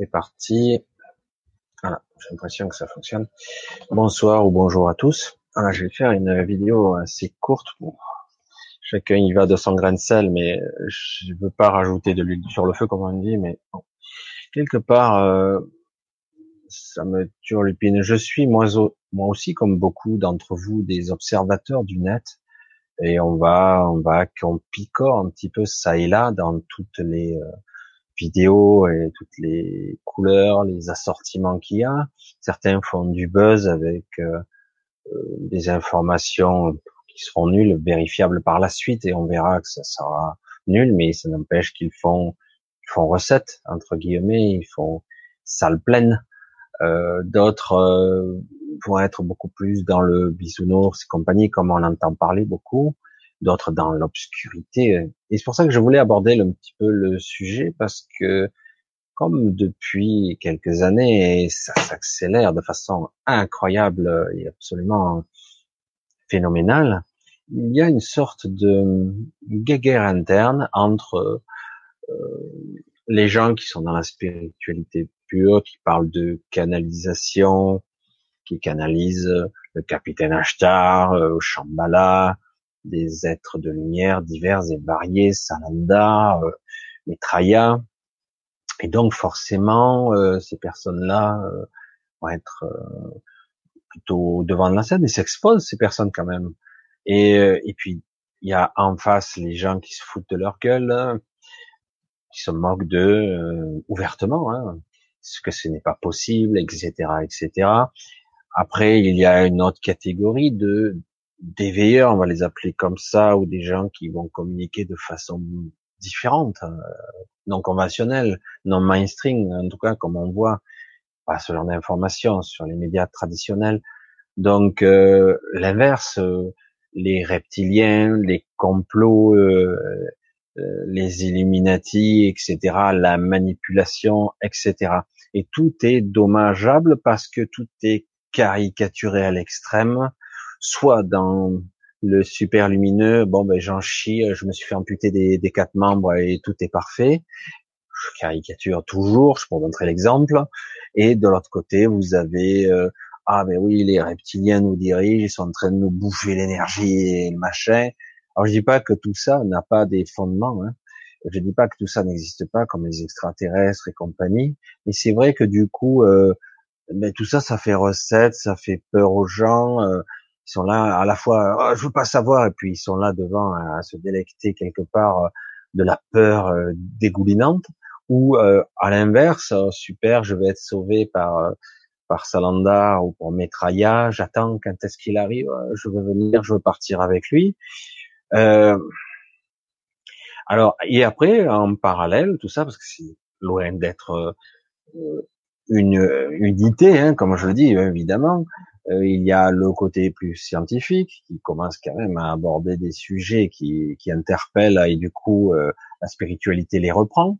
C'est parti. Voilà, j'ai l'impression que ça fonctionne. Bonsoir ou bonjour à tous. Alors, je vais faire une vidéo assez courte. Chacun y va de son grain de sel, mais je veux pas rajouter de l'huile sur le feu comme on dit, mais quelque part, euh, ça me turlupine. Je suis moi, moi aussi, comme beaucoup d'entre vous, des observateurs du net, et on va, on va, qu'on picore un petit peu ça et là dans toutes les euh, vidéos et toutes les couleurs, les assortiments qu'il y a. Certains font du buzz avec euh, euh, des informations qui seront nulles, vérifiables par la suite, et on verra que ça sera nul, mais ça n'empêche qu'ils font, ils font recette entre guillemets, ils font salle pleine. Euh, D'autres euh, vont être beaucoup plus dans le bisounours et compagnie, comme on entend parler beaucoup d'autres dans l'obscurité. Et c'est pour ça que je voulais aborder un petit peu le sujet parce que comme depuis quelques années, ça s'accélère de façon incroyable et absolument phénoménale, il y a une sorte de guerre interne entre euh, les gens qui sont dans la spiritualité pure, qui parlent de canalisation, qui canalisent le capitaine Ashtar, euh, Shambhala, des êtres de lumière divers et variés, Sananda, euh. Et donc forcément, euh, ces personnes-là euh, vont être euh, plutôt devant la scène et s'exposent ces personnes quand même. Et, et puis il y a en face les gens qui se foutent de leur gueule, hein, qui se moquent d'eux ouvertement, hein, ce que ce n'est pas possible, etc., etc. Après, il y a une autre catégorie de des veilleurs, on va les appeler comme ça, ou des gens qui vont communiquer de façon différente, euh, non conventionnelle, non mainstream, en tout cas comme on voit, pas ce genre d'informations sur les médias traditionnels. Donc euh, l'inverse, euh, les reptiliens, les complots, les Illuminati, etc., la manipulation, etc. Et tout est dommageable parce que tout est caricaturé à l'extrême, soit dans le super lumineux, bon ben j'en chie, je me suis fait amputer des, des quatre membres et tout est parfait. Je caricature toujours, je peux montrer l'exemple. Et de l'autre côté, vous avez euh, ah ben oui, les reptiliens nous dirigent, ils sont en train de nous bouffer l'énergie et le machin. Alors je dis pas que tout ça n'a pas des fondements. Hein. Je dis pas que tout ça n'existe pas, comme les extraterrestres et compagnie. Mais c'est vrai que du coup, euh, ben, tout ça, ça fait recette, ça fait peur aux gens. Euh, ils sont là à la fois, oh, je veux pas savoir, et puis ils sont là devant à, se délecter quelque part euh, de la peur euh, dégoulinante, ou euh, à l'inverse, super, je vais être sauvé par par Salanda ou pour Metraya, j'attends quand est-ce qu'il arrive, je veux venir, je veux partir avec lui. alors et après en parallèle tout ça parce que c'est loin d'être une unité, hein, comme je le dis évidemment, euh, il y a le côté plus scientifique qui commence quand même à aborder des sujets qui, qui interpellent et du coup euh, la spiritualité les reprend.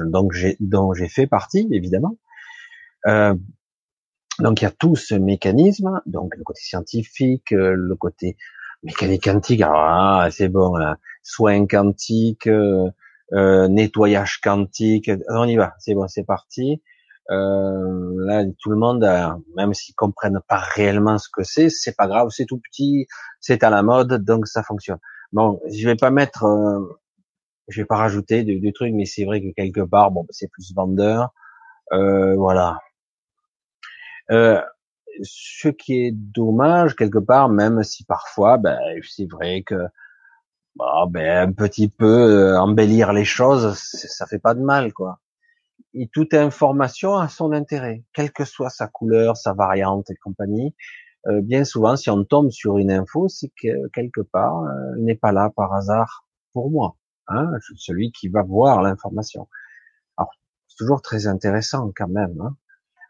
donc j'ai dont j'ai fait partie évidemment. Euh, donc il y a tout ce mécanisme, donc le côté scientifique, euh, le côté mécanique quantique, ah, c'est bon là, soins quantiques, nettoyage quantique, on y va, c'est bon, c'est parti. Euh, là, tout le monde, même s'ils comprennent pas réellement ce que c'est, c'est pas grave, c'est tout petit, c'est à la mode, donc ça fonctionne. Bon, je vais pas mettre, euh, je vais pas rajouter du, truc, mais c'est vrai que quelque part, bon, c'est plus vendeur, euh, voilà. Euh, ce qui est dommage quelque part, même si parfois, ben, c'est vrai que bah, ben, un petit peu euh, embellir les choses, ça fait pas de mal, quoi et toute information a son intérêt, quelle que soit sa couleur, sa variante et compagnie. Euh, bien souvent, si on tombe sur une info, c'est que quelque part, euh, n'est pas là par hasard pour moi, hein, celui qui va voir l'information. Alors, c'est toujours très intéressant quand même. Hein.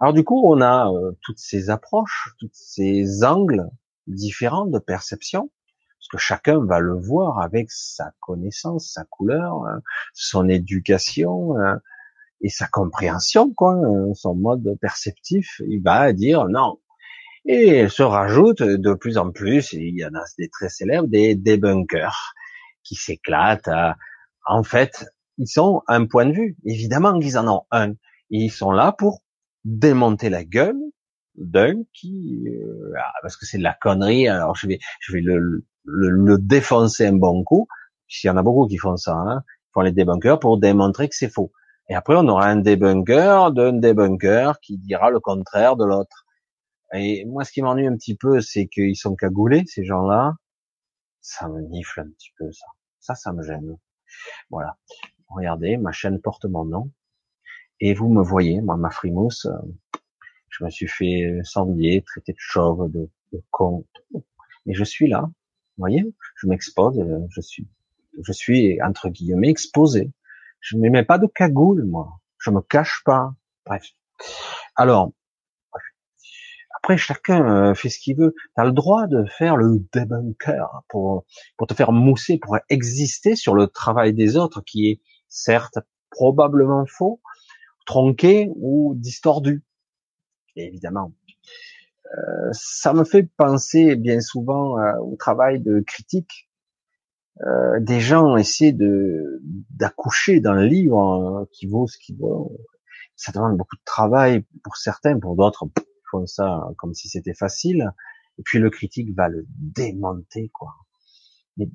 Alors du coup, on a euh, toutes ces approches, tous ces angles différents de perception, parce que chacun va le voir avec sa connaissance, sa couleur, hein, son éducation, hein, et sa compréhension, quoi, euh, son mode perceptif, il va dire non. Et se rajoute de plus en plus, il y en a des très célèbres, des debunkers qui s'éclatent. En fait, ils ont un point de vue. Évidemment qu'ils en ont un. ils sont là pour démonter la gueule d'un qui, euh, ah, parce que c'est de la connerie. Alors je vais, je vais le, le, le défoncer un bon coup. S'il y en a beaucoup qui font ça, hein, font les débunkers pour démontrer que c'est faux. Et après, on aura un débunker d'un débunker qui dira le contraire de l'autre. Et moi, ce qui m'ennuie un petit peu, c'est qu'ils sont cagoulés, ces gens-là. Ça me nifle un petit peu, ça. Ça, ça me gêne. Voilà. Regardez, ma chaîne porte mon nom. Et vous me voyez, moi, ma frimousse, je me suis fait sanglier, traité de chauve, de, de con. Mais je suis là. Vous voyez? Je m'expose, je suis, je suis, entre guillemets, exposé. Je ne mets pas de cagoule, moi. Je me cache pas. Bref. Alors, après, chacun euh, fait ce qu'il veut. Tu as le droit de faire le debunker pour, pour te faire mousser, pour exister sur le travail des autres qui est certes probablement faux, tronqué ou distordu. évidemment. Euh, ça me fait penser bien souvent euh, au travail de critique. Euh, des gens essaient de d'accoucher d'un livre hein, qui vaut ce qu'il vaut. Ça demande beaucoup de travail pour certains, pour d'autres font ça comme si c'était facile. Et puis le critique va le démonter, quoi. Mais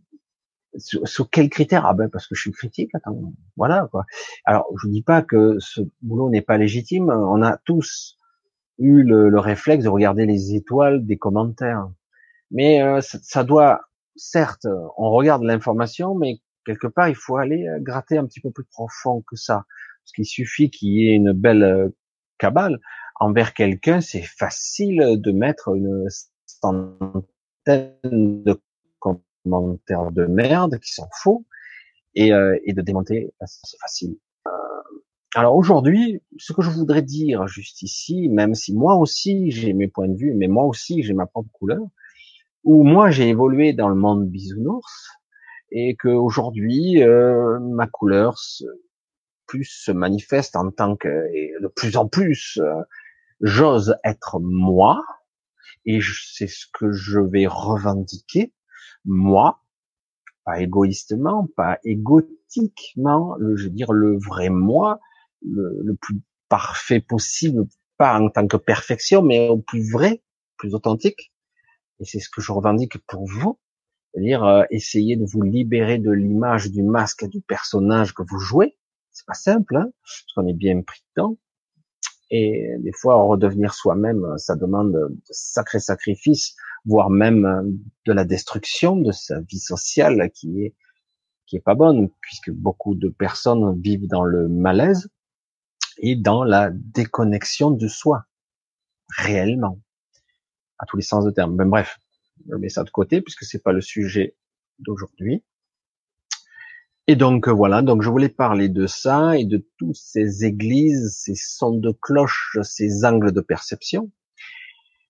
sous, quels critères Ah ben parce que je suis critique. Attends, voilà quoi. Alors je dis pas que ce boulot n'est pas légitime. On a tous eu le, réflexe de regarder les étoiles des commentaires, mais euh, ça, doit, certes, on regarde l'information, mais quelque part il faut aller euh, gratter un petit peu plus profond que ça, parce qu'il suffit qu'il y ait une belle euh, cabale envers quelqu'un, c'est facile de mettre une centaine de commentaires de merde qui sont faux et, euh, de démonter, c'est facile. Alors aujourd'hui, ce que je voudrais dire juste ici, même si moi aussi j'ai mes points de vue, mais moi aussi j'ai ma propre couleur, où moi j'ai évolué dans le monde bisounours et que aujourd'hui euh, ma couleur se, plus se manifeste en tant que de plus en plus euh, j'ose être moi et c'est ce que je vais revendiquer moi, pas égoïstement, pas égotiquement, le, je veux dire le vrai moi, le, plus parfait possible, pas en tant que perfection, mais au plus vrai, plus authentique. Et c'est ce que je revendique pour vous, c'est-à-dire euh, essayer de vous libérer de l'image, du masque, du personnage que vous jouez. C'est pas simple, hein, parce qu'on est bien pris dedans. Et des fois, redevenir soi-même, ça demande de sacrés sacrifices voire même euh, de la destruction de sa vie sociale qui est qui est pas bonne puisque beaucoup de personnes vivent dans le malaise et dans la déconnexion de soi réellement à tous les sens de terme. Ben bref, je mets ça de côté puisque c'est pas le sujet d'aujourd'hui. Et donc voilà, donc je voulais parler de ça et de toutes ces églises, ces sons de cloche, ces angles de perception.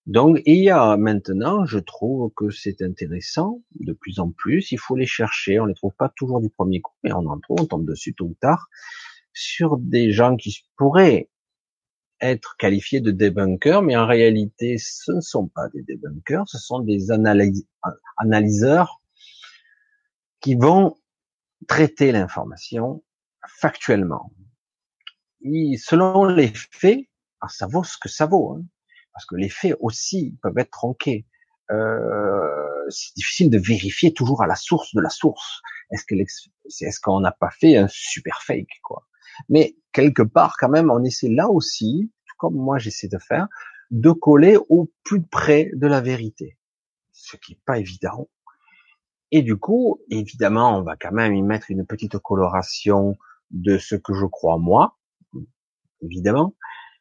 Donc, il y a maintenant, je trouve que c'est intéressant, de plus en plus, il faut les chercher, on les trouve pas toujours du premier coup, mais on en trouve, on tombe dessus tôt ou tard, sur des gens qui pourraient être qualifiés de débunkers, mais en réalité, ce ne sont pas des débunkers, ce sont des analyseurs qui vont traiter l'information factuellement. selon les faits, ça vaut ce que ça vaut. Hein parce que les faits aussi peuvent être tronqués. Euh, c'est difficile de vérifier toujours à la source de la source. Est-ce est-ce qu'on n'a pas fait un super fake quoi? Mais quelque part quand même, on essaie là aussi, comme moi j'essaie de faire, de coller au plus près de la vérité, ce qui est pas évident. Et du coup, évidemment, on va quand même y mettre une petite coloration de ce que je crois moi, évidemment,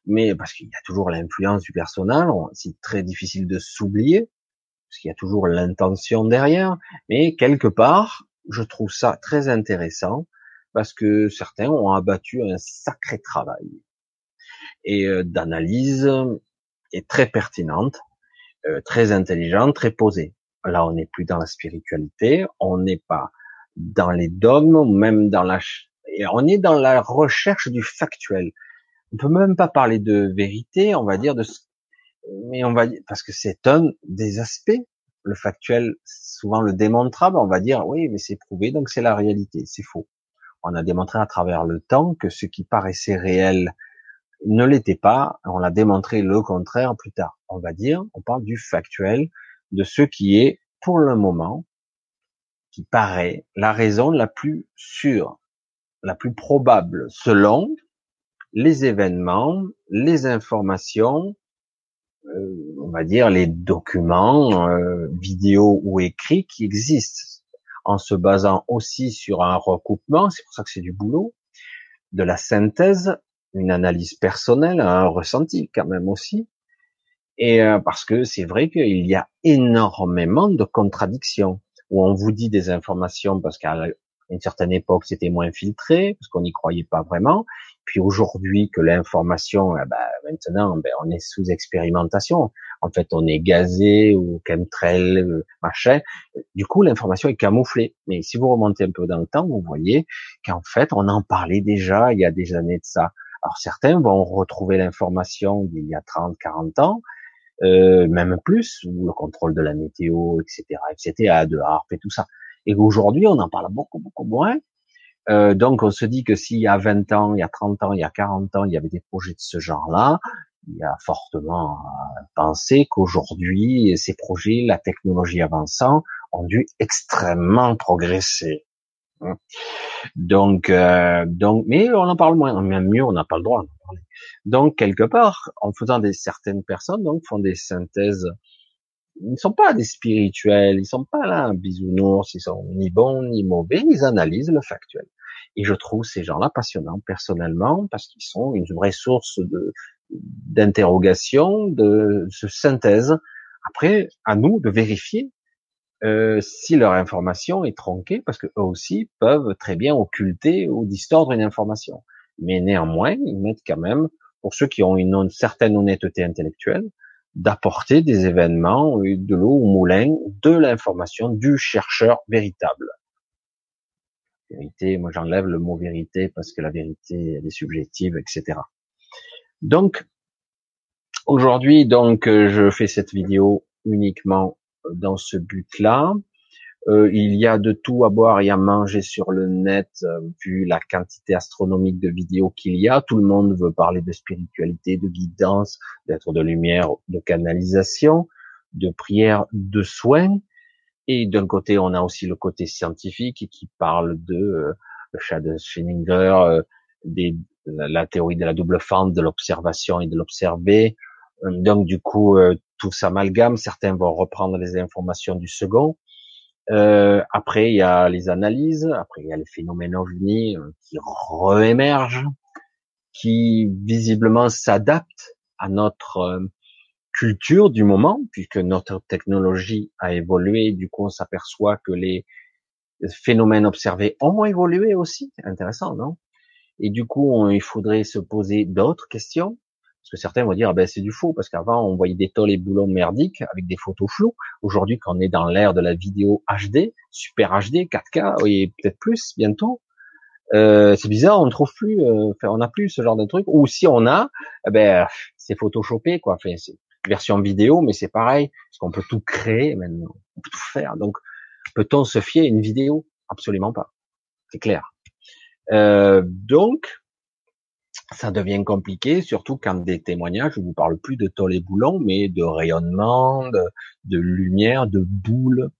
mais parce qu'il y a toujours l'influence du personnel, c'est très difficile de s'oublier, parce qu'il y a toujours l'intention derrière, mais quelque part, je trouve ça très intéressant, parce que certains ont abattu un sacré travail et euh, d'analyse est très pertinente, euh, très intelligente, très posée. Là, on n'est plus dans la spiritualité, on n'est pas dans les dogmes, même dans la, on est dans la recherche du factuel on peut même pas parler de vérité, on va dire de, mais on va parce que c'est un des aspects. Le factuel, souvent le démontrable, on va dire oui, mais c'est prouvé, donc c'est la réalité. C'est faux. On a démontré à travers le temps que ce qui paraissait réel ne l'était pas. On l'a démontré le contraire plus tard. On va dire, on parle du factuel, de ce qui est, pour le moment, qui paraît la raison la plus sûre, la plus probable, selon les événements, les informations, euh, on va dire les documents, euh, vidéos ou écrits qui existent, en se basant aussi sur un recoupement, c'est pour ça que c'est du boulot, de la synthèse, une analyse personnelle, un ressenti quand même aussi, et euh, parce que c'est vrai qu'il y a énormément de contradictions où on vous dit des informations parce qu'à une certaine époque c'était moins filtré parce qu'on n'y croyait pas vraiment, puis aujourd'hui que l'information, eh ben, maintenant, ben, on est sous expérimentation. En fait, on est gazé ou chemtrail, machin. Du coup, l'information est camouflée. Mais si vous remontez un peu dans le temps, vous voyez qu'en fait, on en parlait déjà il y a des années de ça. Alors certains vont retrouver l'information d'il y a 30, 40 ans, euh, même plus, le contrôle de la météo, etc., etc., de harpe et tout ça. Et aujourd'hui, on en parle beaucoup, beaucoup moins. Euh, donc on se dit que s'il y a 20 ans, il y a 30 ans, il y a 40 ans, il y avait des projets de ce genre-là, il y a fortement à penser qu'aujourd'hui, ces projets, la technologie avançant, ont dû extrêmement progresser. Donc, euh, donc, mais on en parle moins, même mieux, on n'a pas le droit d'en parler. Donc, quelque part, en faisant des certaines personnes, donc, font des synthèses ils ne sont pas des spirituels, ils sont pas là bisounours, ils sont ni bons ni mauvais, ils analysent le factuel. Et je trouve ces gens-là passionnants personnellement parce qu'ils sont une vraie source de d'interrogation, de, de synthèse. Après, à nous de vérifier euh, si leur information est tronquée, parce que eux aussi peuvent très bien occulter ou distordre une information. Mais néanmoins, ils mettent quand même, pour ceux qui ont une certaine honnêteté intellectuelle, d'apporter des événements, de l'eau au moulin, de l'information du chercheur véritable. Vérité, moi j'enlève le mot vérité parce que la vérité elle est subjective, etc. Donc aujourd'hui donc je fais cette vidéo uniquement dans ce but-là. Euh, il y a de tout à boire et à manger sur le net, euh, vu la quantité astronomique de vidéos qu'il y a. Tout le monde veut parler de spiritualité, de guidance, d'être de lumière, de canalisation, de prière, de soins. Et d'un côté, on a aussi le côté scientifique qui parle de euh, le chat de des, la théorie de la double fente, de l'observation et de l'observer. Donc du coup, tout s'amalgame. Certains vont reprendre les informations du second euh, après, il y a les analyses. Après, il y a les phénomènes ovnis euh, qui réémergent, qui visiblement s'adaptent à notre euh, culture du moment, puisque notre technologie a évolué. Du coup, on s'aperçoit que les phénomènes observés ont évolué aussi. Intéressant, non? Et du coup, il faudrait se poser d'autres questions. Parce que certains vont dire, ah ben c'est du faux, parce qu'avant on voyait des tôles et boulons merdiques avec des photos floues. Aujourd'hui, quand on est dans l'ère de la vidéo HD, super HD, 4K, et peut-être plus bientôt, euh, c'est bizarre, on ne trouve plus, euh, on n'a plus ce genre de truc. Ou si on a, eh ben c'est photoshopé quoi. Enfin, c'est version vidéo, mais c'est pareil, parce qu'on peut tout créer maintenant, on peut tout faire. Donc, peut-on se fier à une vidéo? Absolument pas. C'est clair. Euh, donc, ça devient compliqué, surtout quand des témoignages, je vous parle plus de tôle et boulons, mais de rayonnement, de, lumière, de boules.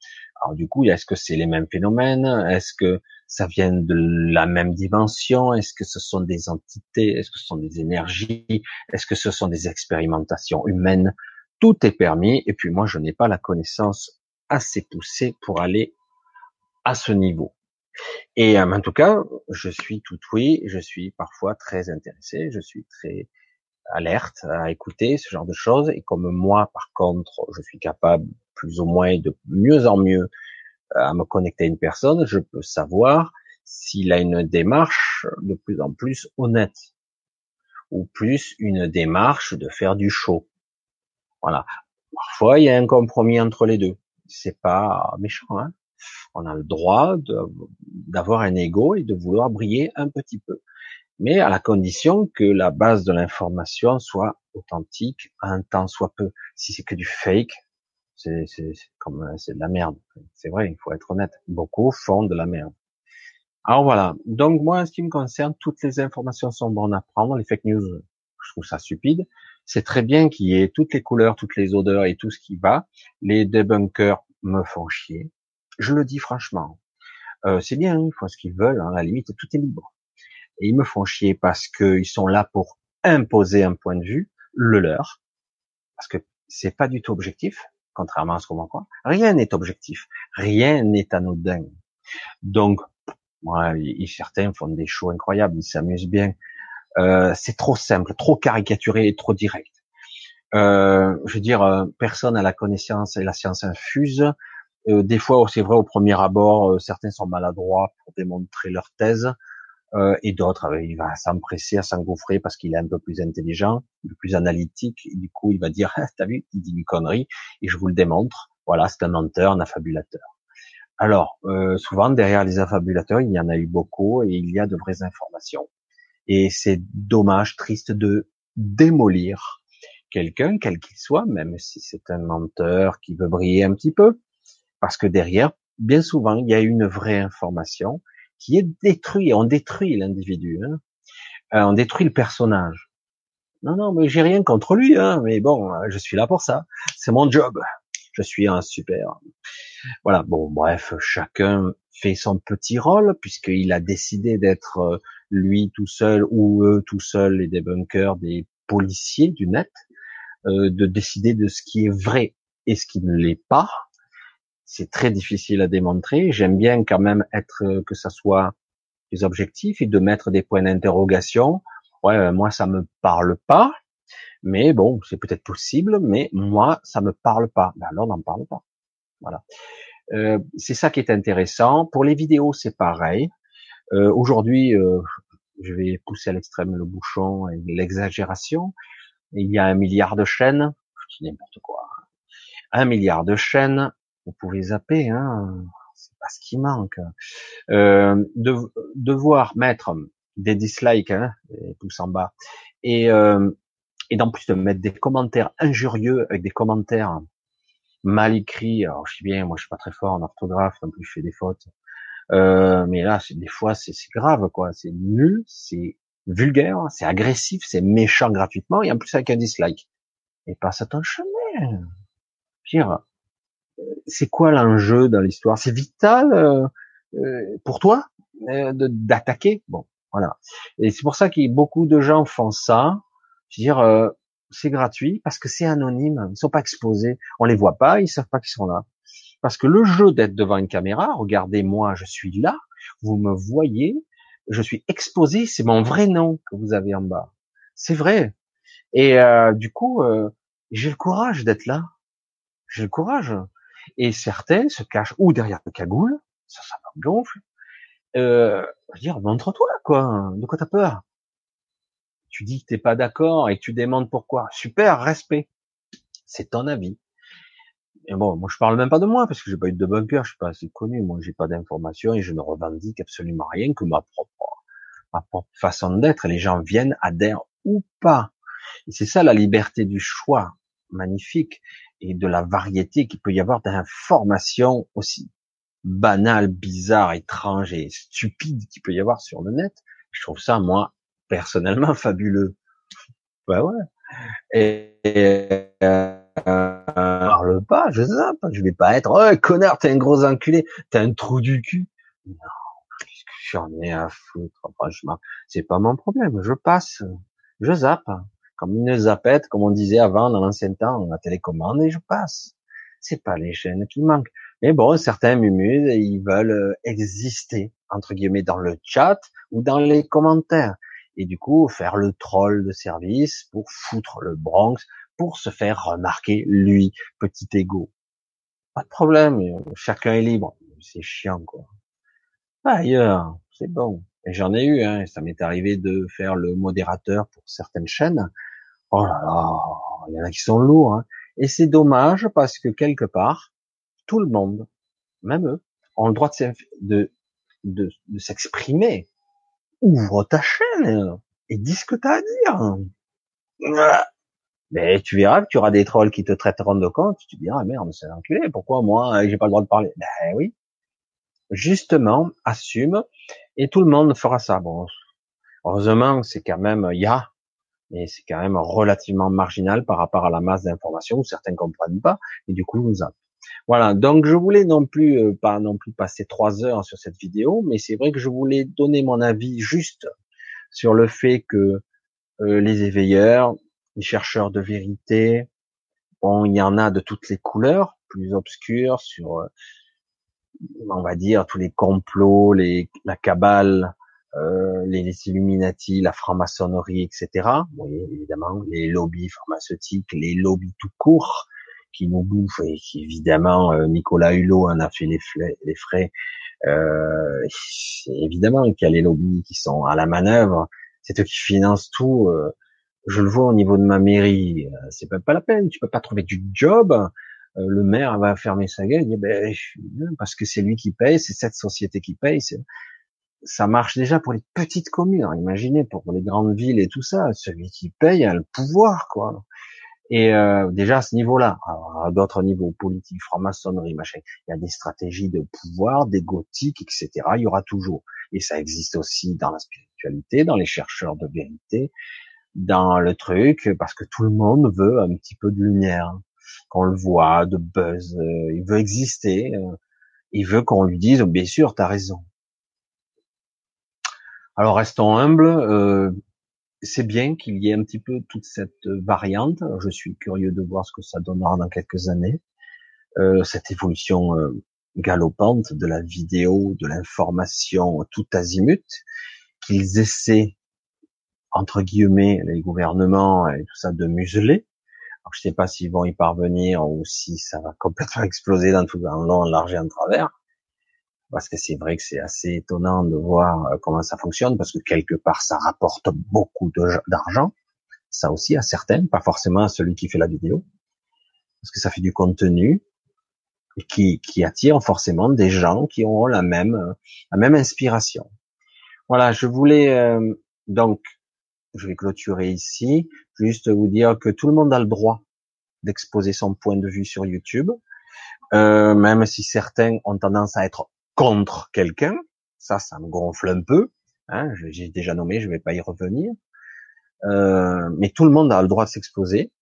Alors du coup, est-ce que c'est les mêmes phénomènes? Est-ce que ça vient de la même dimension? Est-ce que ce sont des entités? Est-ce que ce sont des énergies? Est-ce que ce sont des expérimentations humaines? Tout est permis. Et puis moi, je n'ai pas la connaissance assez poussée pour aller à ce niveau. Et euh, en tout cas, je suis tout oui, je suis parfois très intéressé, je suis très alerte à écouter ce genre de choses. Et comme moi, par contre, je suis capable plus ou moins de mieux en mieux euh, à me connecter à une personne, je peux savoir s'il a une démarche de plus en plus honnête ou plus une démarche de faire du show. Voilà. Parfois, il y a un compromis entre les deux. C'est pas méchant, hein on a le droit d'avoir un ego et de vouloir briller un petit peu. Mais à la condition que la base de l'information soit authentique, un temps soit peu. Si c'est que du fake, c'est comme c'est de la merde. C'est vrai, il faut être honnête. Beaucoup font de la merde. Alors voilà. Donc moi, en ce qui me concerne, toutes les informations sont bonnes à prendre. Les fake news, je trouve ça stupide. C'est très bien qu'il y ait toutes les couleurs, toutes les odeurs et tout ce qui va. Les debunkers me font chier. Je le dis franchement. Euh, c'est bien, ils font ce qu'ils veulent, hein, à la limite, tout est libre. Et ils me font chier parce qu'ils sont là pour imposer un point de vue, le leur, parce que c'est pas du tout objectif, contrairement à ce qu'on croit. Rien n'est objectif, rien n'est anodin. Donc, moi, certains font des shows incroyables, ils s'amusent bien. Euh, c'est trop simple, trop caricaturé et trop direct. Euh, je veux dire, personne à la connaissance et la science infuse. Euh, des fois, c'est vrai, au premier abord, euh, certains sont maladroits pour démontrer leur thèse, et d'autres, il va s'empresser à s'engouffrer parce qu'il est un peu plus intelligent, plus analytique, du coup, il va dire, ah, t'as vu, il dit une connerie, et je vous le démontre. Voilà, c'est un menteur, un affabulateur. Alors, souvent, derrière les affabulateurs, il y en a eu beaucoup, et il y a de vraies informations. Et c'est dommage, triste de démolir quelqu'un, quel qu'il soit, même si c'est un menteur qui veut briller un petit peu, parce que derrière, bien souvent, il y a une vraie information qui est détruite. On détruit l'individu, hein. euh, on détruit le personnage. Non, non, mais j'ai rien contre lui, hein, mais bon, je suis là pour ça. C'est mon job. Je suis un super. Voilà. Bon, bref, chacun fait son petit rôle puisqu'il a décidé d'être euh, lui tout seul ou eux tout seuls les débunkers des policiers du net, euh, de décider de ce qui est vrai et ce qui ne l'est pas. C'est très difficile à démontrer. J'aime bien quand même être euh, que ça soit des objectifs et de mettre des points d'interrogation. Ouais, euh, moi ça me parle pas, mais bon, c'est peut-être possible, mais moi ça me parle pas. Ben alors n'en parle pas. Voilà. Euh, c'est ça qui est intéressant. Pour les vidéos, c'est pareil. Aujourd'hui, je vais pousser à l'extrême le bouchon et l'exagération. Il y a un milliard de chaînes, je n'importe quoi. Un milliard de chaînes, vous pouvez zapper, hein, c'est pas ce qui manque. Euh, de, devoir mettre des dislikes, hein, des pouces en bas, et, euh, et d'en plus de mettre des commentaires injurieux avec des commentaires mal écrits. Alors je sais bien, moi je suis pas très fort en orthographe, en plus je fais des fautes. Euh, mais là, c'est des fois c'est grave quoi, c'est nul, c'est vulgaire, c'est agressif, c'est méchant gratuitement, et en plus avec un dislike. Et passe à ton chemin. Pire, c'est quoi l'enjeu dans l'histoire? C'est vital euh, euh, pour toi d'attaquer? Bon, voilà. Et c'est pour ça que beaucoup de gens font ça. Je veux dire, c'est gratuit parce que c'est anonyme. Ils sont pas exposés. On les voit pas. Ils savent pas qu'ils sont là. Parce que le jeu d'être devant une caméra, regardez moi, je suis là. Vous me voyez je suis exposé, c'est mon vrai nom que vous avez en bas. C'est vrai. Et euh, du coup, euh, j'ai le courage d'être là. J'ai le courage. Et certains se cachent ou derrière le cagoule, ça, ça me gonfle. Euh, je veux dire, montre-toi, quoi. De quoi t'as peur? Tu dis que t'es pas d'accord et tu demandes pourquoi. Super, respect. C'est ton avis. Et bon, moi je parle même pas de moi parce que j'ai pas eu de bunker, je suis pas assez connu, moi j'ai pas d'informations et je ne revendique absolument rien que ma propre, façon d'être. Les gens viennent, adhèrent ou pas. C'est ça la liberté du choix, magnifique, et de la variété qu'il peut y avoir d'informations aussi banales, bizarres, étranges et stupides qu'il peut y avoir sur le net. Je trouve ça, moi, personnellement, fabuleux. Ouais, ouais. Et, euh, parle pas, je zappe, je vais pas être, oh, connard, t'es un gros enculé, t'es un trou du cul. Non, qu'est-ce que j'en ai à foutre, franchement. C'est pas mon problème, je passe, je zappe. Comme une zapette, comme on disait avant, dans l'ancien temps, la télécommande, et je passe. C'est pas les chaînes qui manquent. Mais bon, certains m'humusent ils veulent euh, exister, entre guillemets, dans le chat ou dans les commentaires. Et du coup, faire le troll de service pour foutre le Bronx, pour se faire remarquer, lui, petit ego. Pas de problème, chacun est libre. C'est chiant, quoi. Ailleurs, c'est bon. Et j'en ai eu, hein, ça m'est arrivé de faire le modérateur pour certaines chaînes. Oh là là, il y en a qui sont lourds. Hein. Et c'est dommage parce que quelque part, tout le monde, même eux, ont le droit de, s'exprimer. Ouvre ta chaîne et dis ce que t'as à dire. Mais tu verras que tu auras des trolls qui te traiteront de compte, tu te diras, ah, merde, c'est un enculé, pourquoi moi, j'ai pas le droit de parler? Ben oui. Justement, assume, et tout le monde fera ça. Bon, heureusement, c'est quand même, il mais c'est quand même relativement marginal par rapport à la masse d'informations certains comprennent pas, et du coup nous zappent. Voilà, donc je voulais non plus euh, pas non plus passer trois heures sur cette vidéo, mais c'est vrai que je voulais donner mon avis juste sur le fait que euh, les éveilleurs, les chercheurs de vérité, bon, il y en a de toutes les couleurs, plus obscures, sur, euh, on va dire, tous les complots, les, la cabale, euh, les, Illuminati, la franc-maçonnerie, etc. Oui, évidemment, les lobbies pharmaceutiques, les lobbies tout court, qui nous bouffent et qui, évidemment, euh, Nicolas Hulot en a fait les, frais. Euh, évidemment qu'il y a les lobbies qui sont à la manœuvre, c'est eux qui financent tout. Euh, je le vois au niveau de ma mairie, c'est pas, pas la peine, tu peux pas trouver du job. Le maire va fermer sa gueule, il dit, ben, parce que c'est lui qui paye, c'est cette société qui paye. Ça marche déjà pour les petites communes. imaginez pour les grandes villes et tout ça, celui qui paye a le pouvoir, quoi. Et euh, déjà à ce niveau-là, à d'autres niveaux politiques, franc-maçonnerie, machin, il y a des stratégies de pouvoir, des gothiques, etc. Il y aura toujours. Et ça existe aussi dans la spiritualité, dans les chercheurs de vérité, dans le truc, parce que tout le monde veut un petit peu de lumière, qu'on le voit, de buzz, euh, il veut exister, euh, il veut qu'on lui dise, bien sûr, t'as raison. Alors restons humbles, euh, c'est bien qu'il y ait un petit peu toute cette variante, je suis curieux de voir ce que ça donnera dans quelques années, cette évolution galopante de la vidéo, de l'information tout azimut, qu'ils essaient entre guillemets, les gouvernements et tout ça de museler. Alors, je sais pas s'ils vont y parvenir ou si ça va complètement exploser dans tout dans long, large et en travers. Parce que c'est vrai que c'est assez étonnant de voir euh, comment ça fonctionne, parce que quelque part ça rapporte beaucoup d'argent. Ça aussi à certains, pas forcément à celui qui fait la vidéo. Parce que ça fait du contenu qui, qui attire forcément des gens qui auront la même, la même inspiration. Voilà, je voulais euh, donc je vais clôturer ici, juste vous dire que tout le monde a le droit d'exposer son point de vue sur YouTube, euh, même si certains ont tendance à être contre quelqu'un, ça, ça me gonfle un peu, hein, j'ai déjà nommé, je vais pas y revenir, euh, mais tout le monde a le droit de s'exposer.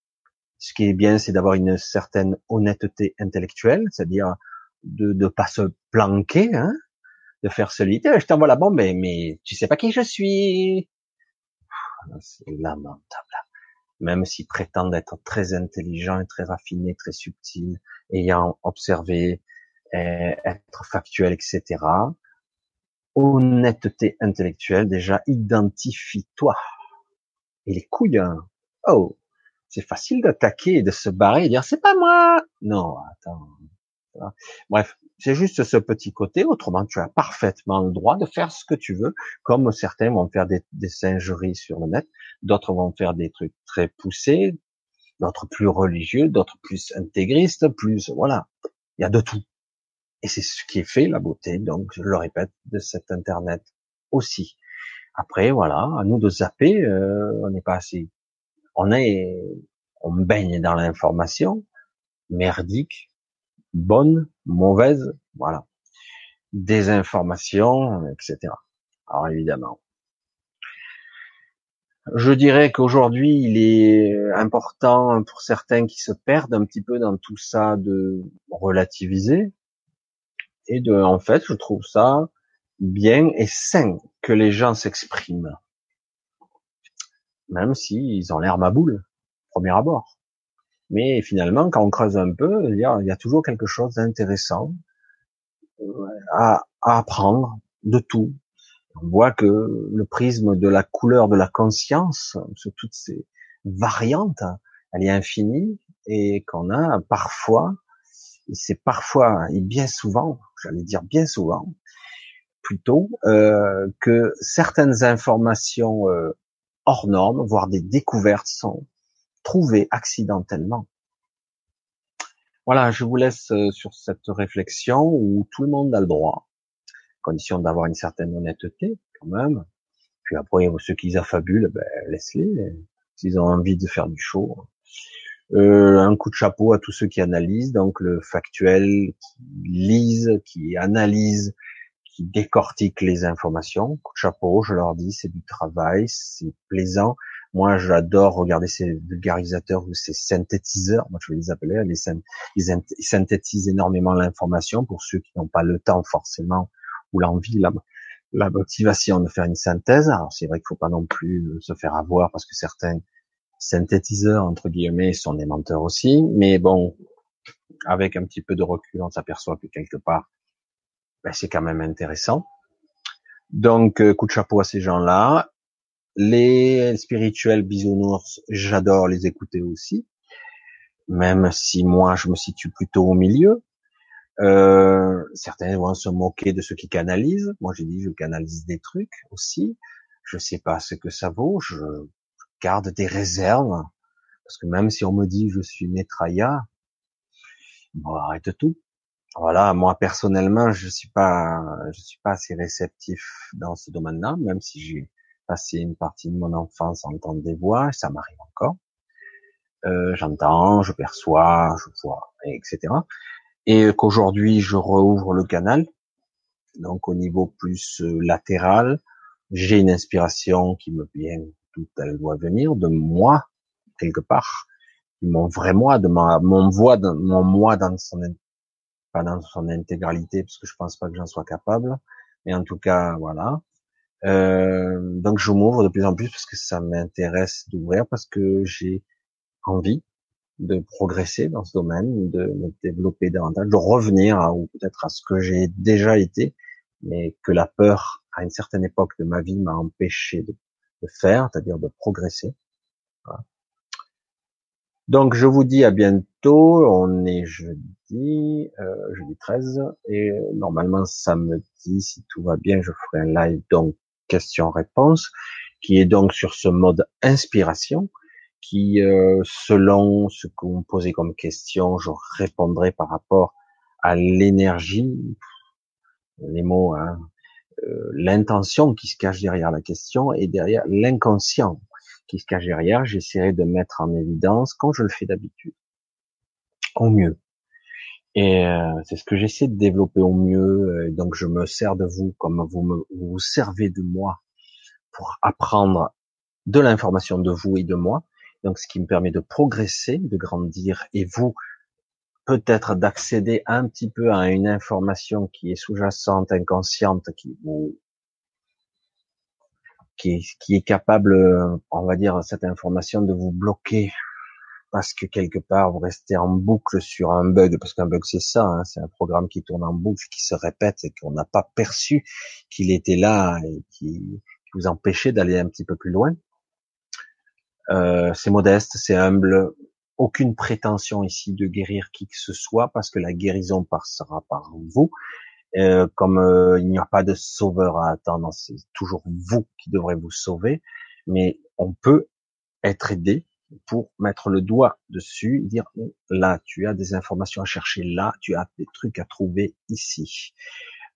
Ce qui est bien, c'est d'avoir une certaine honnêteté intellectuelle, c'est-à-dire de ne pas se planquer, hein, de faire celui, je t'envoie la bombe, mais, mais tu sais pas qui je suis, c'est lamentable. Même s'ils prétendent être très intelligents très raffinés, très subtils, ayant observé, être factuel, etc. Honnêteté intellectuelle, déjà, identifie-toi. Et les couilles, hein. oh, c'est facile d'attaquer et de se barrer et dire c'est pas moi. Non, attends. Bref, c'est juste ce petit côté. Autrement, tu as parfaitement le droit de faire ce que tu veux, comme certains vont faire des singeries sur le net, d'autres vont faire des trucs très poussés, d'autres plus religieux, d'autres plus intégristes, plus voilà. Il y a de tout. Et c'est ce qui est fait la beauté, donc je le répète, de cet internet aussi. Après, voilà, à nous de zapper, euh, on n'est pas assez. On est, on baigne dans l'information merdique, bonne, mauvaise, voilà, désinformation, etc. Alors évidemment, je dirais qu'aujourd'hui, il est important pour certains qui se perdent un petit peu dans tout ça de relativiser et en fait, je trouve ça bien et sain que les gens s'expriment, même s'ils ont l'air ma boule, premier abord. Mais finalement, quand on creuse un peu, il y a, toujours quelque chose d'intéressant euh, à, apprendre de tout. On voit que le prisme de la couleur de la conscience, sur toutes ces variantes, elle est infinie et qu'on a parfois, c'est parfois et bien souvent, j'allais dire bien souvent, plutôt euh, que certaines informations euh, hors normes, voire des découvertes, sont trouvé accidentellement. Voilà, je vous laisse euh, sur cette réflexion où tout le monde a le droit, condition d'avoir une certaine honnêteté quand même. Puis après, ceux qui affabulent, ben, laisse-les, s'ils ont envie de faire du show. Euh, un coup de chapeau à tous ceux qui analysent, donc le factuel, qui lisent, qui analysent, qui décortiquent les informations. Coup de chapeau, je leur dis, c'est du travail, c'est plaisant, Moi, j'adore regarder ces vulgarisateurs ou ces synthétiseurs. Moi, je vais les appeler. Les ils synthétisent énormément l'information pour ceux qui n'ont pas le temps forcément ou l'envie, la, la motivation de faire une synthèse. Alors, c'est vrai qu'il faut pas non plus se faire avoir parce que certains synthétiseurs entre guillemets sont des menteurs aussi. Mais bon, avec un petit peu de recul, on s'aperçoit que quelque part, ben, c'est quand même intéressant. Donc, euh, coup de chapeau à ces gens-là. Les spirituels bisounours, j'adore les écouter aussi, même si moi je me situe plutôt au milieu. Euh, certains vont se moquer de ceux qui canalisent. Moi j'ai dit je canalise des trucs aussi. Je sais pas ce que ça vaut. Je garde des réserves parce que même si on me dit je suis Netraya, bon arrête tout. Voilà, moi personnellement, je suis pas, je suis pas assez réceptif dans ce domaine-là, même si j'ai passé une partie de mon enfance en entendant des voix, ça m'arrive encore. Euh, j'entends, je perçois, je vois, etc. Et qu'aujourd'hui, je rouvre le canal, donc au niveau plus euh, latéral, j'ai une inspiration qui me vient elle doit venir, de moi quelque part, mon vrai moi, de ma, mon voix, mon moi dans son pas dans son intégralité parce que je pense pas que j'en sois capable, mais en tout cas voilà. Euh, donc je m'ouvre de plus en plus parce que ça m'intéresse d'ouvrir parce que j'ai envie de progresser dans ce domaine, de me développer davantage, de revenir à, ou peut-être à ce que j'ai déjà été, mais que la peur à une certaine époque de ma vie m'a empêché de, de faire, c'est-à-dire de progresser. Donc je vous dis à bientôt. On est jeudi, euh, jeudi 13, et normalement samedi, si tout va bien, je ferai un live donc question-réponse, qui est donc sur ce mode inspiration, qui euh, selon ce que vous me posez comme question, je répondrai par rapport à l'énergie, les mots, hein, l'intention qui se cache derrière la question et derrière l'inconscient qui se cache derrière, j'essaierai de mettre en évidence, quand je le fais d'habitude, au mieux. Et euh, c'est ce que j'essaie de développer au mieux. Euh, donc je me sers de vous comme vous me, vous servez de moi pour apprendre de l'information de vous et de moi. Donc ce qui me permet de progresser, de grandir, et vous peut-être d'accéder un petit peu à une information qui est sous-jacente, inconsciente, qui vous qui qui est capable, euh, on va dire, cette information de vous bloquer parce que quelque part vous restez en boucle sur un bug, parce qu'un bug c'est ça, hein, c'est un programme qui tourne en boucle, qui se répète et qu'on n'a pas perçu qu'il était là et qui, vous empêchait d'aller un petit peu plus loin. Euh, c'est modeste, c'est humble, aucune prétention ici de guérir qui que ce soit, parce que la guérison passera par vous, euh, comme euh, il n'y a pas de sauveur à attendre, c'est toujours vous qui devrez vous sauver, mais on peut être aidé pour mettre le doigt dessus, dire là tu as des informations à chercher, là tu as des trucs à trouver ici.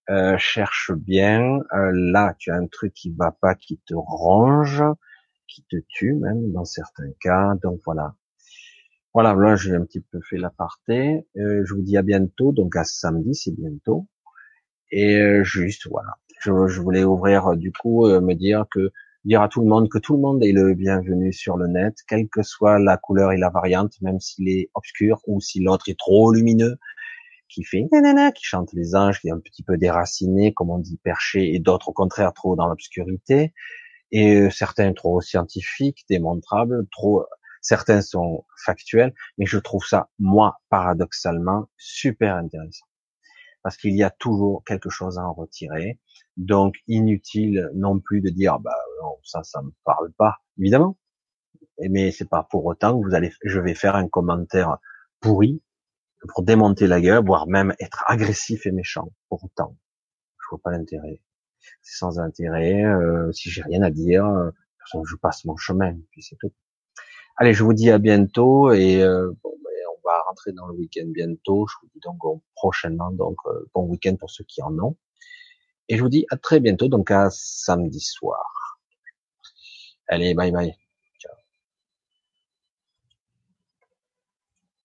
Euh, cherche bien, euh, là tu as un truc qui va pas, qui te ronge, qui te tue même dans certains cas. Donc voilà. Voilà, là j'ai un petit peu fait l'aparté. Euh, je vous dis à bientôt, donc à samedi, c'est bientôt. Et euh, juste, voilà. Je, voulais ouvrir, euh, du coup, euh, me dire que, dire à tout le monde que tout le monde est le bienvenu sur le net, quelle que soit la couleur et la variante, même s'il est obscur ou si l'autre est trop lumineux, qui fait nanana, qui chante les anges, qui est un petit peu déraciné, comme on dit perché, et d'autres au contraire trop dans l'obscurité, et certains trop scientifiques, démontrables, trop, certains sont factuels, mais je trouve ça, moi, paradoxalement, super intéressant parce qu'il y a toujours quelque chose à en retirer. Donc inutile non plus de dire bah non, ça ça me parle pas évidemment. Mais c'est pas pour autant que vous allez je vais faire un commentaire pourri pour démonter la gueule, voire même être agressif et méchant pour autant. Je vois pas l'intérêt. C'est sans intérêt. Euh, si j'ai rien à dire, euh, je passe mon chemin, puis c'est tout. Allez, je vous dis à bientôt et euh, bon, va rentrer dans le week-end bientôt. Je vous dis donc prochainement, donc euh, bon week-end pour ceux qui en ont. Et je vous dis à très bientôt, donc à samedi soir. Allez, bye bye.